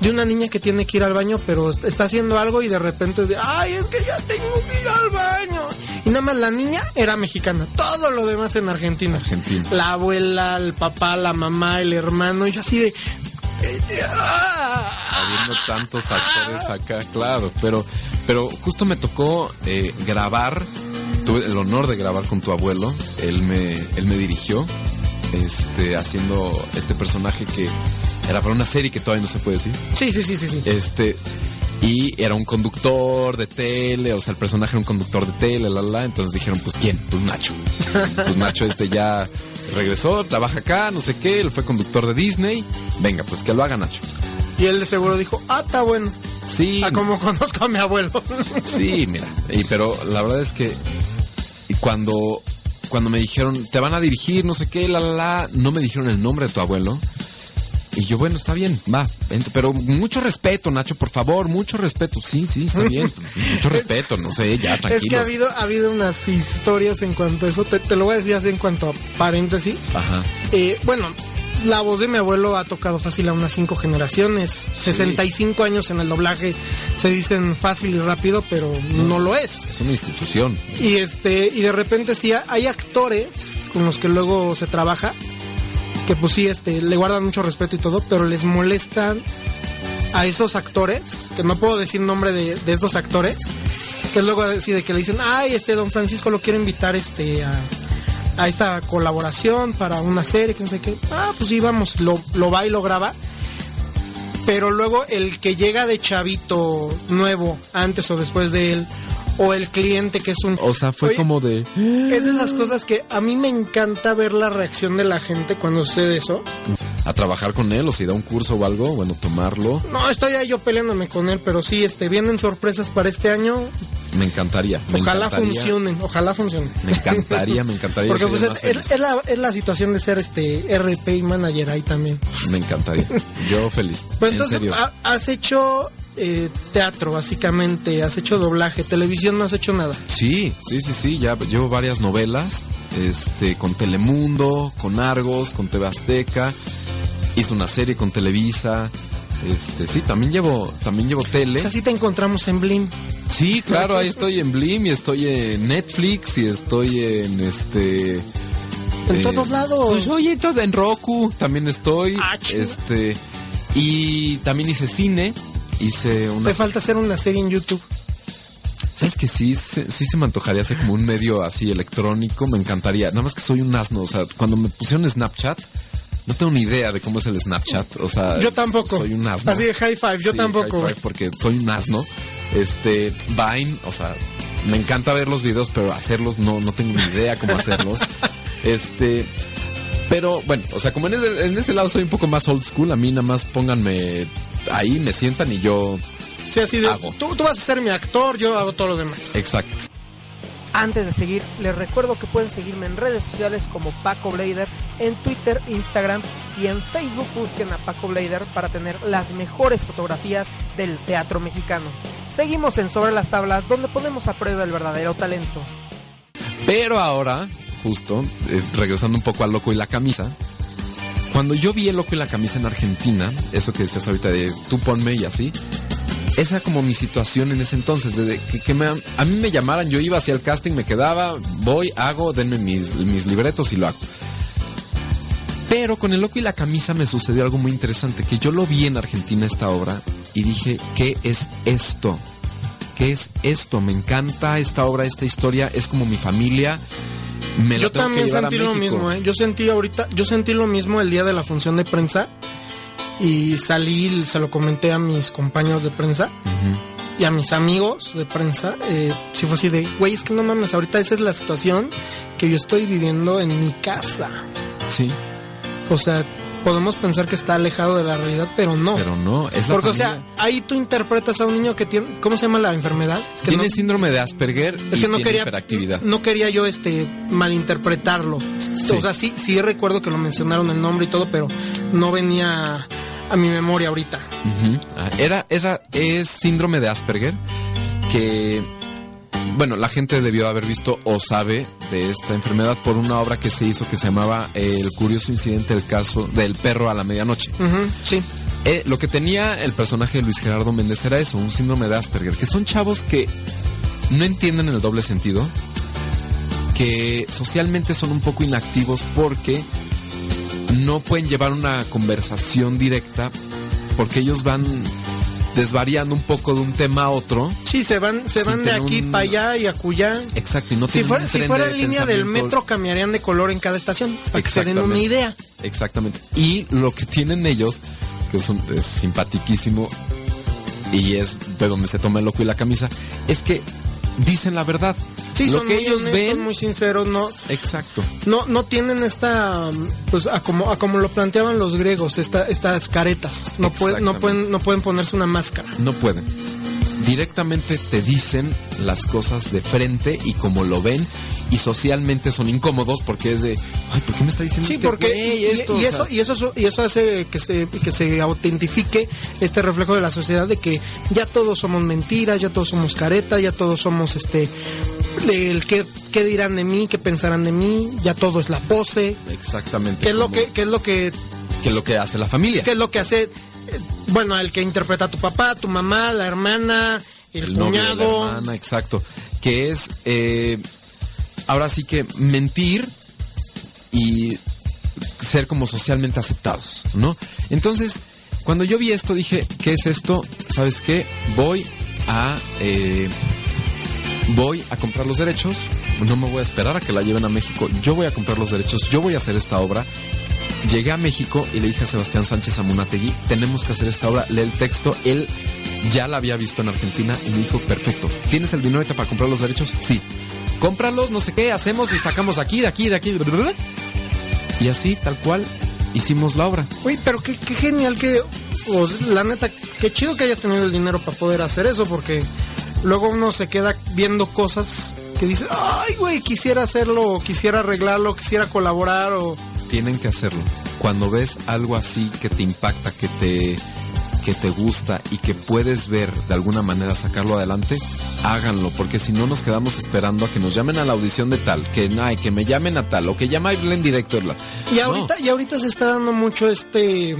de una niña que tiene que ir al baño, pero est- está haciendo algo y de repente es de, ay, es que ya tengo que ir al baño. Y nada más la niña era mexicana, todo lo demás en Argentina. Argentina. La abuela, el papá, la mamá, el hermano, y yo así de... habiendo tantos actores acá, claro, pero, pero justo me tocó eh, grabar, tuve el honor de grabar con tu abuelo, él me, él me dirigió, este, haciendo este personaje que era para una serie que todavía no se puede decir, Sí, sí, sí, sí, sí. este, y era un conductor de tele, o sea, el personaje era un conductor de tele, la, la, la, entonces dijeron, pues ¿quién? Pues Nacho. Pues Nacho este ya regresó, trabaja acá, no sé qué, él fue conductor de Disney, venga, pues que lo haga Nacho. Y él de seguro dijo, ah, está bueno. Sí, Ah, como conozco a mi abuelo. Sí, mira, y, pero la verdad es que y cuando, cuando me dijeron, te van a dirigir, no sé qué, la, la, la, no me dijeron el nombre de tu abuelo. Y yo, bueno, está bien, va, vente, pero mucho respeto, Nacho, por favor, mucho respeto. Sí, sí, está bien, mucho respeto, no sé, ya, es que tranquilo. ha habido, ha habido unas historias en cuanto a eso. Te, te lo voy a decir así en cuanto a paréntesis. Ajá, Eh, bueno, la voz de mi abuelo ha tocado fácil a unas cinco generaciones. 65 años en el doblaje se dicen fácil y rápido, pero no lo es. es una institución. Y este, y de repente sí hay actores con los que luego se trabaja que pues sí, este, le guardan mucho respeto y todo, pero les molestan a esos actores, que no puedo decir nombre de, estos actores, que luego así que le dicen, ay, este don Francisco lo quiere invitar este a, a esta colaboración para una serie, que no sé qué. Ah, pues sí, vamos, lo, lo va y lo graba. Pero luego el que llega de chavito nuevo, antes o después de él, o el cliente que es un... O sea, fue Oye, como de... es de esas cosas que a mí me encanta ver la reacción de la gente cuando sucede eso. A trabajar con él, o si da un curso o algo, bueno, tomarlo. No, estoy ahí yo peleándome con él, pero sí, este, vienen sorpresas para este año. Me encantaría. me Ojalá encantaría, funcionen, ojalá funcionen. Me encantaría, me encantaría. Porque pues, es, la, es la situación de ser este RP y manager ahí también. Me encantaría. Yo feliz. Pues en entonces ha- has hecho eh, teatro, básicamente, has hecho doblaje, televisión no has hecho nada. Sí, sí, sí, sí. Ya llevo varias novelas. Este, con Telemundo, con Argos, con TV Azteca. Hice una serie con Televisa. Este, sí, también llevo, también llevo tele. O sea, sí te encontramos en Blim. Sí, claro, ahí estoy en Blim y estoy en Netflix y estoy en este. En eh, todos lados. Pues oye, todo en Roku también estoy. Ah, este. Y también hice cine. Hice una. Te falta hacer una serie en YouTube. ¿Sabes que sí, se- sí se me antojaría hacer como un medio así electrónico? Me encantaría. Nada más que soy un asno. O sea, cuando me pusieron Snapchat, no tengo ni idea de cómo es el Snapchat. O sea, Yo tampoco. Soy un asno. Así de high five, yo Sí, tampoco. high five, porque soy un asno. Este, Vine, o sea, me encanta ver los videos, pero hacerlos no, no tengo ni idea cómo hacerlos. este, pero bueno, o sea, como en ese, en ese lado soy un poco más old school, a mí nada más pónganme ahí, me sientan y yo. Sí, así de. Hago. Tú, tú vas a ser mi actor, yo hago todo lo demás. Exacto. Antes de seguir, les recuerdo que pueden seguirme en redes sociales como Paco Blader, en Twitter, Instagram y en Facebook busquen a Paco Blader para tener las mejores fotografías del teatro mexicano. Seguimos en Sobre las Tablas, donde ponemos a prueba el verdadero talento. Pero ahora, justo, eh, regresando un poco al loco y la camisa, cuando yo vi el loco y la camisa en Argentina, eso que decías ahorita de tú ponme y así, esa como mi situación en ese entonces, de que, que me, a mí me llamaran, yo iba hacia el casting, me quedaba, voy, hago, denme mis, mis libretos y lo hago. Pero con el loco y la camisa me sucedió algo muy interesante, que yo lo vi en Argentina esta obra y dije, ¿qué es esto? ¿Qué es esto? Me encanta esta obra, esta historia, es como mi familia. Me Yo también sentí lo mismo, ¿eh? Yo sentí ahorita, yo sentí lo mismo el día de la función de prensa y salí, se lo comenté a mis compañeros de prensa y a mis amigos de prensa. Eh, si fue así de, güey, es que no mames, ahorita esa es la situación que yo estoy viviendo en mi casa. Sí, O sea, podemos pensar que está alejado de la realidad, pero no. pero no, es la Porque, o sea, ahí tú interpretas a un niño que tiene, ¿cómo se llama la enfermedad? Es que tiene no- síndrome de Asperger es y que no tiene quería hiperactividad. no quería yo este malinterpretarlo o sea sí sí recuerdo que lo mencionaron el nombre y todo pero no venía a mi memoria ahorita. Ah, Era, era, es síndrome de Asperger que, bueno, la gente debió haber visto o sabe de esta enfermedad por una obra que se hizo que se llamaba El curioso incidente del caso del perro a la medianoche. Sí Eh, lo que tenía el personaje de Luis Gerardo Méndez era eso, un síndrome de Asperger, que son chavos que no entienden el doble sentido, que socialmente son un poco inactivos porque no pueden llevar una conversación directa, porque ellos van desvariando un poco de un tema a otro. sí se van se van de aquí un- para allá y acullá Exacto, y no si fuera, si fuera de línea del metro cambiarían de color en cada estación para que se den una idea Exactamente. Y lo que tienen ellos, que es, un- es simpatiquísimo y es de donde se toma el loco y la camisa, es que dicen la verdad. sí lo son que muy ellos honestos, ven, muy sinceros no exacto. no no tienen esta pues a como a como lo planteaban los griegos esta, estas caretas no pueden no pueden no pueden ponerse una máscara No pueden. Directamente te dicen las cosas de frente y como lo ven y socialmente son incómodos porque es de, ay, ¿por qué me está diciendo Sí, este porque güey y, esto? y O eso y eso y eso hace que se que se autentifique este reflejo de la sociedad de que ya todos somos mentiras, ya todos somos careta, ya todos somos este el qué, qué dirán de mí, qué pensarán de mí, ya todo es la pose, exactamente. qué es lo que qué es lo que que es lo que hace la familia. qué es lo que hace eh, bueno, el que interpreta a tu papá, tu mamá, la hermana, el, novio de la cuñado. hermana, exacto. Que es, eh, ahora sí que mentir y ser como socialmente aceptados, ¿no? Entonces, cuando yo vi esto, dije, ¿qué es esto? ¿Sabes qué? Voy a... eh, voy a comprar los derechos, no me voy a esperar a que la lleven a México, yo voy a comprar los derechos, yo voy a hacer esta obra. Llegué a México y le dije a Sebastián Sánchez Amunategui, tenemos que hacer esta obra, lee el texto, él ya la había visto en Argentina y me dijo, perfecto, ¿tienes el dinero para comprar los derechos? Sí. Cómpralos, no sé qué, hacemos y sacamos aquí, de aquí, de aquí. Y así, tal cual, hicimos la obra. Uy, pero qué, qué genial que, la neta, qué chido que hayas tenido el dinero para poder hacer eso, porque luego uno se queda viendo cosas que dice, ay, güey, quisiera hacerlo, o quisiera arreglarlo, quisiera colaborar, o... Tienen que hacerlo. Cuando ves algo así que te impacta, que te, que te gusta y que puedes ver de alguna manera sacarlo adelante, háganlo, porque si no nos quedamos esperando a que nos llamen a la audición de tal, que, ay, que me llamen a tal, o que llame a en directo. Y ahorita, y ahorita se está dando mucho este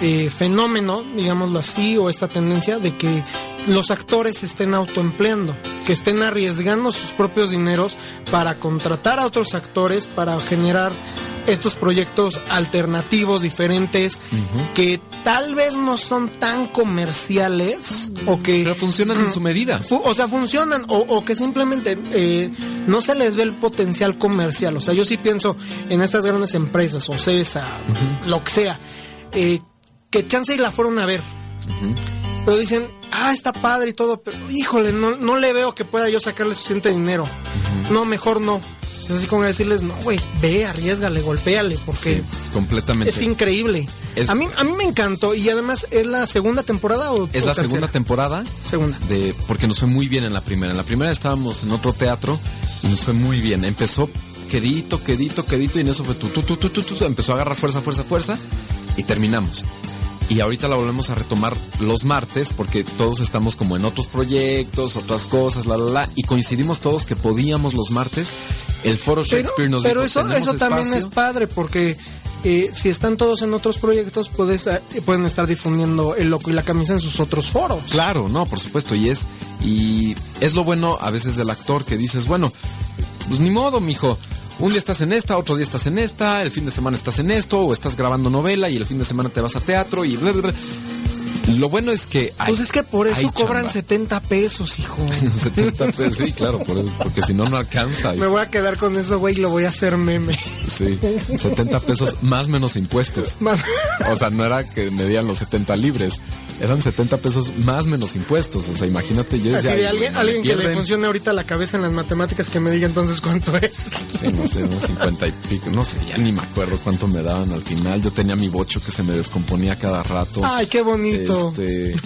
eh, fenómeno, digámoslo así, o esta tendencia de que los actores estén autoempleando, que estén arriesgando sus propios dineros para contratar a otros actores, para generar estos proyectos alternativos, diferentes, que tal vez no son tan comerciales o que... Pero funcionan en su medida. o sea, funcionan o, que simplemente eh, no se les ve el potencial comercial. O sea, yo sí pienso en estas grandes empresas, o CESA, lo que sea, eh, que chance y la fueron a ver. Pero dicen, ah, está padre y todo, pero híjole, no, no le veo que pueda yo sacarle suficiente dinero. No, mejor no. Es así como decirles, no, güey, ve, arriesgale, golpéale, porque completamente. es increíble. A, mí, a mí me encantó y además, ¿es la segunda temporada o Es la segunda temporada. Segunda. De, porque nos fue muy bien en la primera. En la primera estábamos en otro teatro y nos fue muy bien. Empezó quedito, quedito, quedito y en eso fue tu, tu, tu, tu, tu, tu, empezó a agarrar fuerza, fuerza, fuerza y terminamos y ahorita la volvemos a retomar los martes porque todos estamos como en otros proyectos, otras cosas, la, la, la, y coincidimos todos que podíamos los martes. El foro Shakespeare nos Pero eso, eso también es padre porque eh, si están todos en otros proyectos puedes, eh, pueden estar difundiendo el loco y la camisa en sus otros foros. Claro, no, por supuesto, y es, y es lo bueno a veces del actor que dices, bueno, pues ni modo, mijo un día estás en esta, otro día estás en esta, el fin de semana estás en esto, o estás grabando novela y el fin de semana te vas a teatro y bla, bla, Lo bueno es que hay, Pues es que por eso cobran 70 pesos, hijo. 70 pesos, sí, claro, porque si no, no alcanza. Me voy a quedar con eso, güey, y lo voy a hacer meme. Sí, 70 pesos más menos impuestos. o sea, no era que me dieran los 70 libres, eran 70 pesos más menos impuestos. O sea, imagínate, yo Así de alguien, alguien que le funcione ahorita la cabeza en las matemáticas que me diga entonces cuánto es. Sí, no sé, unos 50 y pico, no sé, ya ni me acuerdo cuánto me daban al final. Yo tenía mi bocho que se me descomponía cada rato. Ay, qué bonito. Este,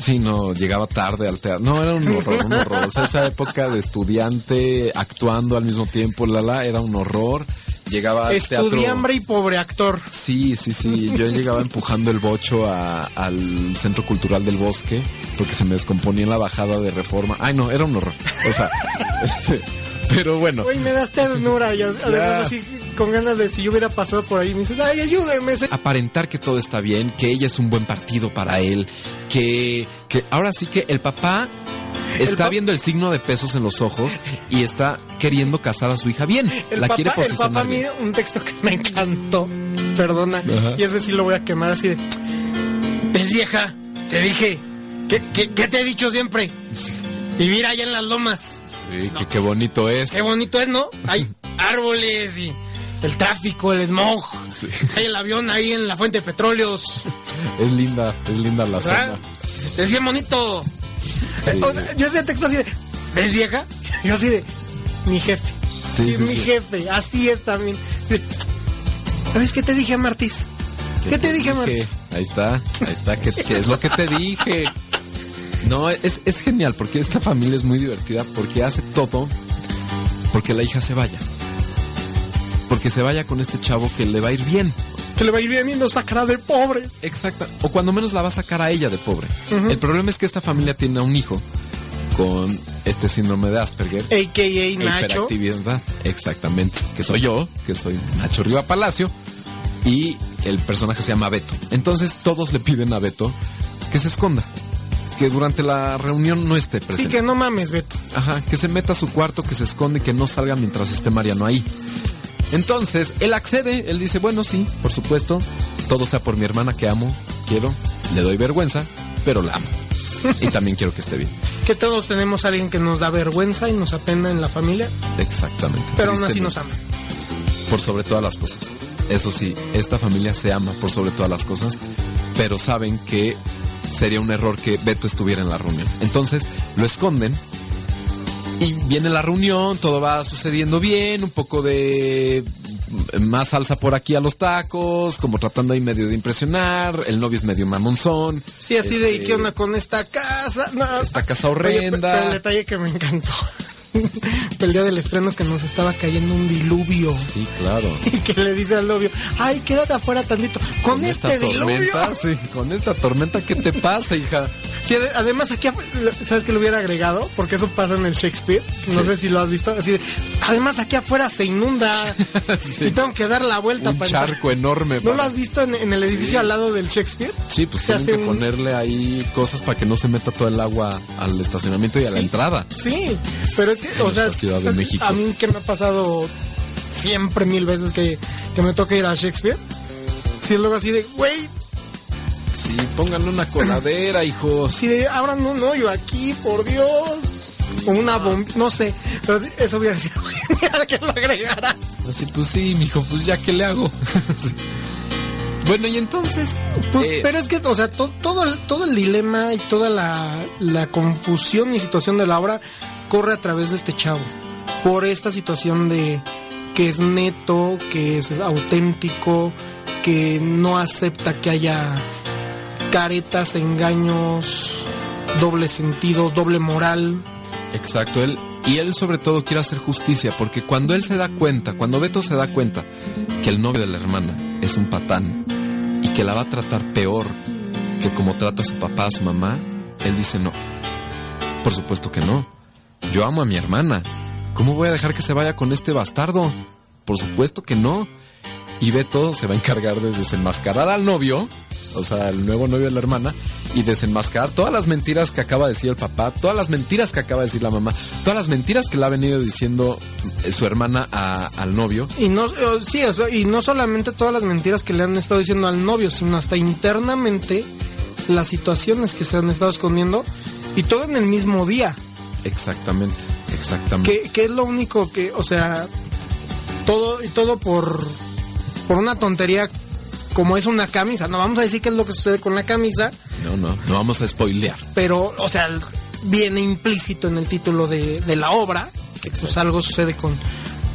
Sí, no, llegaba tarde al teatro. No, era un horror, un horror. O sea, esa época de estudiante actuando al mismo tiempo, la la, era un horror llegaba Estudiambre y pobre actor. Sí, sí, sí. Yo llegaba empujando el bocho al Centro Cultural del Bosque porque se me descomponía en la bajada de reforma. Ay, no, era un horror. O sea, este, pero bueno. Uy, me das ternura y además así con ganas de si yo hubiera pasado por ahí, me dices, ay, ayúdeme. Aparentar que todo está bien, que ella es un buen partido para él, que, que ahora sí que el papá está viendo el signo de pesos en los ojos y está queriendo casar a su hija bien. la quiere posicionar. El papá un texto que me encantó, perdona, y ese sí lo voy a quemar así de. ¿Ves vieja? Te dije. ¿Qué, qué, te he dicho siempre? Vivir allá en las lomas. Sí, que qué bonito es. Qué bonito es, ¿no? Hay árboles y el tráfico, el smog. Hay el avión ahí en la fuente de petróleos. Es linda, es linda la zona. Es bien bonito yo hacía texto así de, ¿ves vieja? Yo así de, mi jefe. Sí, mi jefe, así es también. ¿Sabes qué te dije, Martis? ¿Qué, te, dije, Martis? Ahí está, ahí está, ¿qué, es lo que te dije? No, es, es genial porque esta familia es muy divertida porque hace todo porque la hija se vaya. Porque se vaya con este chavo que le va a ir bien que le va a ir bien y nos sacará de pobres. Exacto. O cuando menos la va a sacar a ella de pobre. El problema es que esta familia tiene a un hijo con este síndrome de Asperger. A.K.A. Nacho. Hiperactividad. Exactamente. Que soy yo, que soy Nacho Riva Palacio. Y el personaje se llama Beto. Entonces todos le piden a Beto que se esconda. Que durante la reunión no esté presente. Sí, que no mames, Beto. Ajá, que se meta a su cuarto, que se esconde, que no salga mientras esté Mariano ahí. Entonces, él accede, él dice, bueno, sí, por supuesto, todo sea por mi hermana que amo, quiero, le doy vergüenza, pero la amo. Y también quiero que esté bien. Que todos tenemos a alguien que nos da vergüenza y nos apena en la familia. Exactamente. Pero aún así nos ama. Por sobre todas las cosas. Eso sí, esta familia se ama por sobre todas las cosas, pero saben que sería un error que Beto estuviera en la reunión. Entonces, lo esconden y viene la reunión, todo va sucediendo bien, un poco de más salsa por aquí a los tacos, como tratando ahí medio de impresionar, el novio es medio mamonzón. Sí, así de, ¿y Este, qué onda con esta casa? No, Esta casa Oye, horrenda. pero el detalle que me encantó. el día del estreno que nos estaba cayendo un diluvio. Sí, claro. Y que le dice al novio, ay, quédate afuera tantito. Con, este diluvio. tormenta, sí, con esta tormenta, ¿qué te pasa, hija? Sí, ade- además aquí, ¿sabes qué le hubiera agregado? Porque eso pasa en el Shakespeare. No Sí. sé si lo has visto. Así de, además aquí afuera se inunda. Sí. Y tengo que dar la vuelta Un para entrar. charco enorme. ¿No para- lo has visto en, en el edificio al lado del Shakespeare? Sí, pues Se tienen hace que un- ponerle ahí cosas para que no se meta todo el agua al estacionamiento y a la entrada. Sí, pero que, o sea, esta Ciudad de ¿sabes? México. a mí que me ha pasado siempre mil veces que, que me toca ir a Shakespeare. Si es luego así de, güey, Sí, pónganle una coladera, hijos. si de, abran un hoyo aquí, por Dios. O una bomba, no sé, pero sí, eso hubiera sido genial que lo agregara. Así, pues sí, mijo, pues ya, ¿qué le hago? Sí. Bueno, y entonces... Pues, eh, pero es que, o sea, to- todo, el, todo el dilema y toda la, la confusión y situación de la obra corre a través de este chavo. Por esta situación de que es neto, que es auténtico, que no acepta que haya caretas, engaños, doble sentidos, doble moral. Exacto, él y él sobre todo quiere hacer justicia porque cuando él se da cuenta, cuando Beto se da cuenta que el novio de la hermana es un patán y que la va a tratar peor que como trata a su papá, a su mamá, él dice no. Por supuesto que no. Yo amo a mi hermana. ¿Cómo voy a dejar que se vaya con este bastardo? Por supuesto que no. Y Beto se va a encargar de desenmascarar al novio, o sea, el nuevo novio de la hermana, y desenmascarar todas las mentiras que acaba de decir el papá, todas las mentiras que acaba de decir la mamá, todas las mentiras que le ha venido diciendo eh, su hermana al novio. Y no, eh, sí, y no solamente todas las mentiras que le han estado diciendo al novio, sino hasta internamente las situaciones que se han estado escondiendo y todo en el mismo día. Exactamente, exactamente. Que, que es lo único que, o sea, todo y todo por, por una tontería como es una camisa. No vamos a decir qué es lo que sucede con la camisa, No, no, no vamos a spoilear. pero, o sea, viene implícito en el título de, de la obra que pues algo sucede con,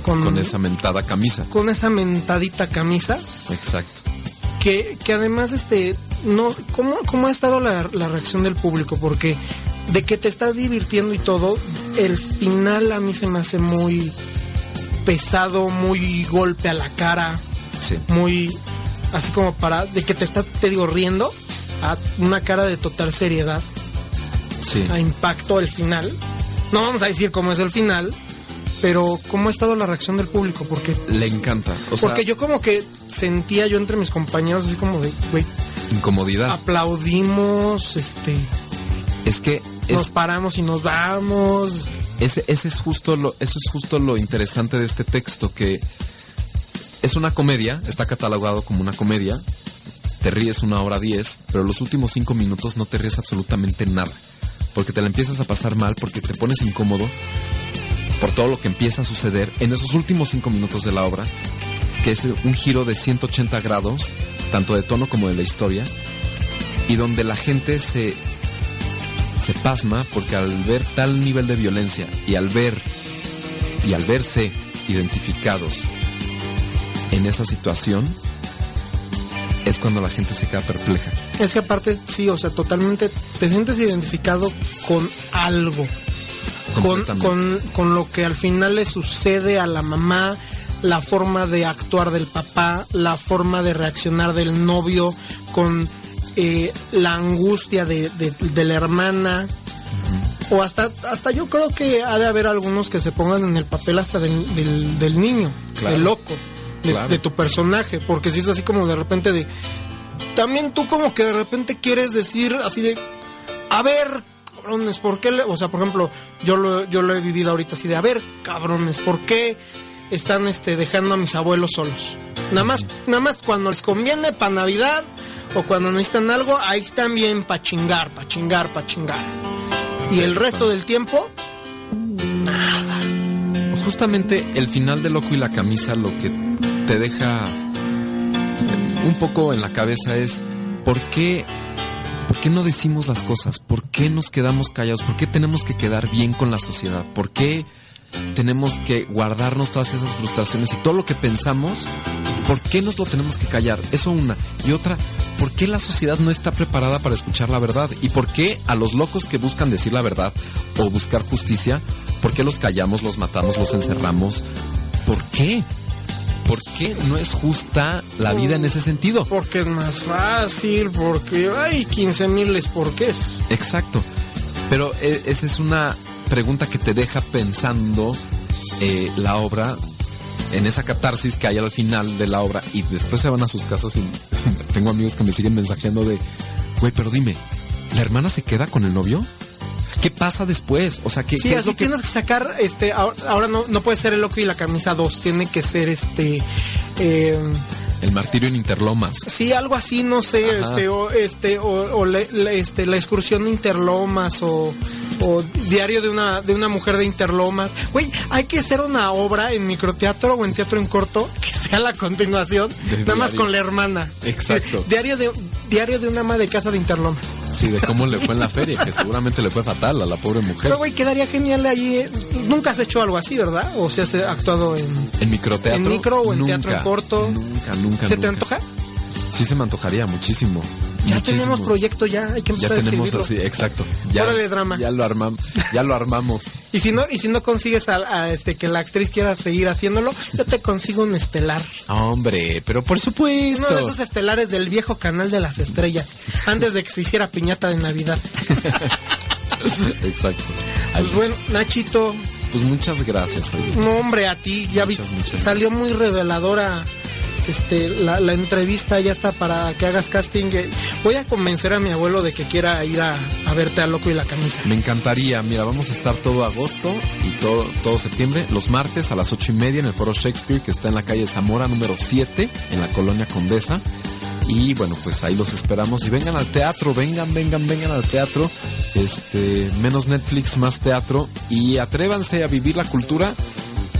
con, Con esa mentada camisa. con esa mentadita camisa. Exacto. que, que además este no cómo, cómo ha estado la, la reacción del público porque de que te estás divirtiendo y todo el final a mí se me hace muy pesado muy golpe a la cara Sí. muy así como para de que te estás te digo riendo a una cara de total seriedad Sí. a impacto el final no vamos a decir cómo es el final pero cómo ha estado la reacción del público porque Le encanta. O sea, porque yo como que sentía yo entre mis compañeros así como de güey incomodidad. aplaudimos, este, Es que nos es, paramos y nos vamos. ese, ese es justo lo, eso es justo lo interesante de este texto, que es una comedia, está catalogado como una comedia, te ríes una hora diez, pero los últimos cinco minutos no te ríes absolutamente nada, porque te la empiezas a pasar mal, porque te pones incómodo por todo lo que empieza a suceder en esos últimos cinco minutos de la obra, que es un giro de 180 grados, tanto de tono como de la historia, y donde la gente se, se pasma porque al ver tal nivel de violencia y al ver y al verse identificados en esa situación es cuando la gente se queda perpleja. Es que aparte, sí, o sea, totalmente te sientes identificado con algo. Con, con, con lo que al final le sucede a la mamá, la forma de actuar del papá, la forma de reaccionar del novio, con eh, la angustia de, de- de la hermana. O hasta, hasta yo creo que ha de haber algunos que se pongan en el papel hasta del, del, del niño, Claro. el loco, de, Claro. de tu personaje, porque si es así como de repente de... También tú como que de repente quieres decir así de... A ver, cabrones, ¿por qué? le-?" o sea, por ejemplo, yo lo, yo lo he vivido ahorita así de... A ver, cabrones, ¿por qué están este, dejando a mis abuelos solos? Nada más, nada más cuando les conviene para Navidad o cuando necesitan algo, ahí están bien para chingar, para chingar, para chingar. Y el resto del tiempo, Justamente el final de Loco y la camisa lo que te deja un poco en la cabeza es ¿por qué, ¿por qué no decimos las cosas? ¿Por qué nos quedamos callados? ¿Por qué tenemos que quedar bien con la sociedad? ¿Por qué tenemos que guardarnos todas esas frustraciones y todo lo que pensamos? ¿Por qué nos lo tenemos que callar? Eso una. Y otra, ¿por qué la sociedad no está preparada para escuchar la verdad? ¿Y por qué a los locos que buscan decir la verdad o buscar justicia, por qué los callamos, los matamos, los encerramos? ¿Por qué? ¿Por qué no es justa la vida en ese sentido? Porque es más fácil, porque hay 15 miles porqués. Exacto. Pero eh, esa es una pregunta que te deja pensando eh, la obra en esa catarsis que hay al final de la obra y después se van a sus casas y tengo amigos que me siguen mensajeando de, güey, pero dime, ¿la hermana se queda con el novio? ¿Qué pasa después? O sea, ¿qué, Sí, así que tienes que sacar, este, ahora, ahora no, no puede ser el loco y la camisa 2, tiene que ser este, eh, el martirio en Interlomas? sí, algo así, no sé, Ajá. este, o, este, o, o este, la excursión de Interlomas, o, o diario de una, de una mujer de Interlomas. Güey, hay que hacer una obra en microteatro o en teatro en corto que sea la continuación, nada más con la hermana. Exacto. Diario de, diario de una ama de casa de Interlomas. Sí, de cómo le fue en la feria, que seguramente le fue fatal a la pobre mujer. Pero, güey, quedaría genial ahí. eh, Nunca has hecho algo así, ¿verdad? O si has actuado en... En microteatro. ¿En micro o en nunca, teatro en corto? Nunca, nunca. ¿Se te antoja? Sí, se me antojaría muchísimo. Ya muchísimo. tenemos proyecto ya, hay que Ya empezar a tenemos así, exacto. Ya, Órale, drama. Ya lo armamos. Ya lo armamos. Y si no, y si no consigues a, a, este que la actriz quiera seguir haciéndolo, yo te consigo un estelar. Hombre, pero por supuesto. Uno de esos estelares del viejo canal de las estrellas, antes de que se hiciera piñata de Navidad. Exacto. Pues bueno, Nachito, Pues muchas gracias, oye. no hombre a ti, ya muchas salió muy reveladora este la, entrevista, ya está para que hagas casting. Eh, Voy a convencer a mi abuelo de que quiera ir a, a verte a Loco y la camisa. Me encantaría. Mira, vamos a estar todo agosto y todo, todo septiembre, los martes a las ocho y media en el Foro Shakespeare, que está en la calle Zamora número 7, en la colonia Condesa. Y bueno, pues ahí los esperamos. Y vengan al teatro, vengan, vengan, vengan al teatro. Este, menos Netflix, más teatro. Y atrévanse a vivir la cultura.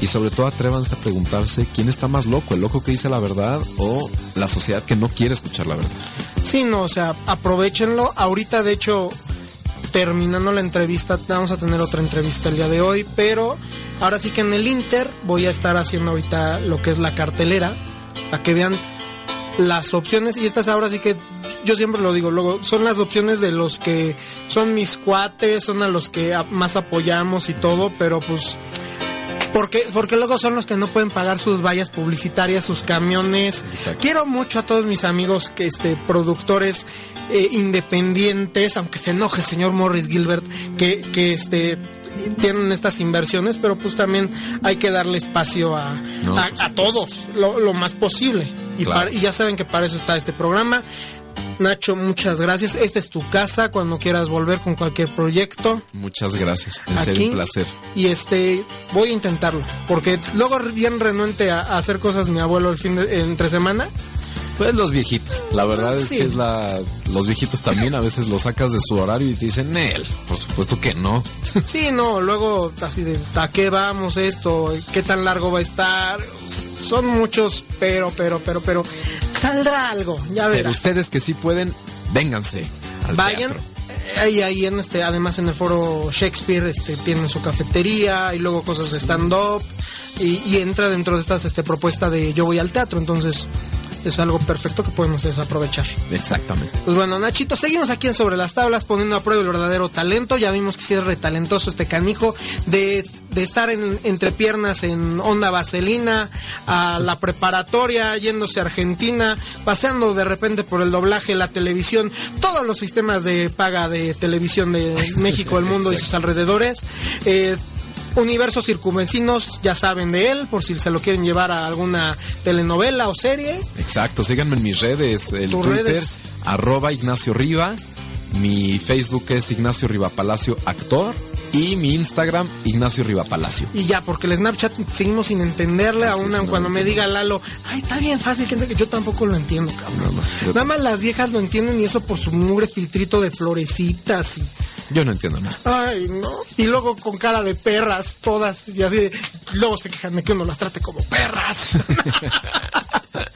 Y sobre todo atrévanse a preguntarse quién está más loco, el loco que dice la verdad o la sociedad que no quiere escuchar la verdad. Sí, no, o sea, aprovechenlo. Ahorita, de hecho, terminando la entrevista, vamos a tener otra entrevista el día de hoy, pero ahora sí que en el Inter voy a estar haciendo ahorita lo que es la cartelera, para que vean las opciones, y estas ahora sí que yo siempre lo digo, luego son las opciones de los que son mis cuates, son a los que más apoyamos y todo, pero pues porque, porque luego son los que no pueden pagar sus vallas publicitarias, sus camiones. Exacto. Quiero mucho a todos mis amigos que este productores eh, independientes, aunque se enoje el señor Morris Gilbert, que, que este tienen estas inversiones, pero pues también hay que darle espacio a, No, a, todos lo, lo más posible. Y, Claro. para- y ya saben que para eso está este programa. Nacho, muchas gracias. Esta es tu casa cuando quieras volver con cualquier proyecto. Muchas gracias. En Aquí. serio, un placer. Y este, voy a intentarlo. Porque luego bien renuente a, a hacer cosas mi abuelo el fin de, entre semana. Pues los viejitos. La verdad es que es la. Los viejitos también a veces los sacas de su horario y te dicen, Nel. Por supuesto que no. Sí, no, luego así de, ¿a qué vamos esto? ¿Qué tan largo va a estar? Son muchos, pero, pero, pero, pero, saldrá algo, ya Pero verás. ustedes que sí pueden, vénganse. Al Vayan. teatro. eh, Ahí, ahí en este, además en el foro Shakespeare, este, tienen su cafetería y luego cosas de stand-up y, y entra dentro de estas, este, propuesta de yo voy al teatro, entonces es algo perfecto que podemos desaprovechar. Exactamente. Pues bueno, Nachito, seguimos aquí en Sobre las Tablas poniendo a prueba el verdadero talento. Ya vimos que sí es retalentoso este canijo de, de estar en, entre piernas en onda vaselina, a la preparatoria, yéndose a Argentina, paseando de repente por el doblaje, la televisión, todos los sistemas de paga de televisión de México, el mundo y sus alrededores. Eh, Universos circunvecinos, ya saben de él, por si se lo quieren llevar a alguna telenovela o serie. Exacto. Síganme en mis redes. El Twitter, redes. arroba Ignacio Riva. Mi Facebook es Ignacio Riva Palacio Actor. Y mi Instagram, Ignacio Riva Palacio. Y ya, porque el Snapchat seguimos sin entenderle, aún sí, sí, no cuando me entiendo. diga Lalo, ay, está bien fácil, que yo tampoco lo entiendo, cabrón. No, no, yo- Nada más las viejas lo entienden y eso por su mugre filtrito de florecitas y... Yo no entiendo nada. Ay, no. Y luego con cara de perras, todas, y así, de- luego se quejan de que uno las trate como perras.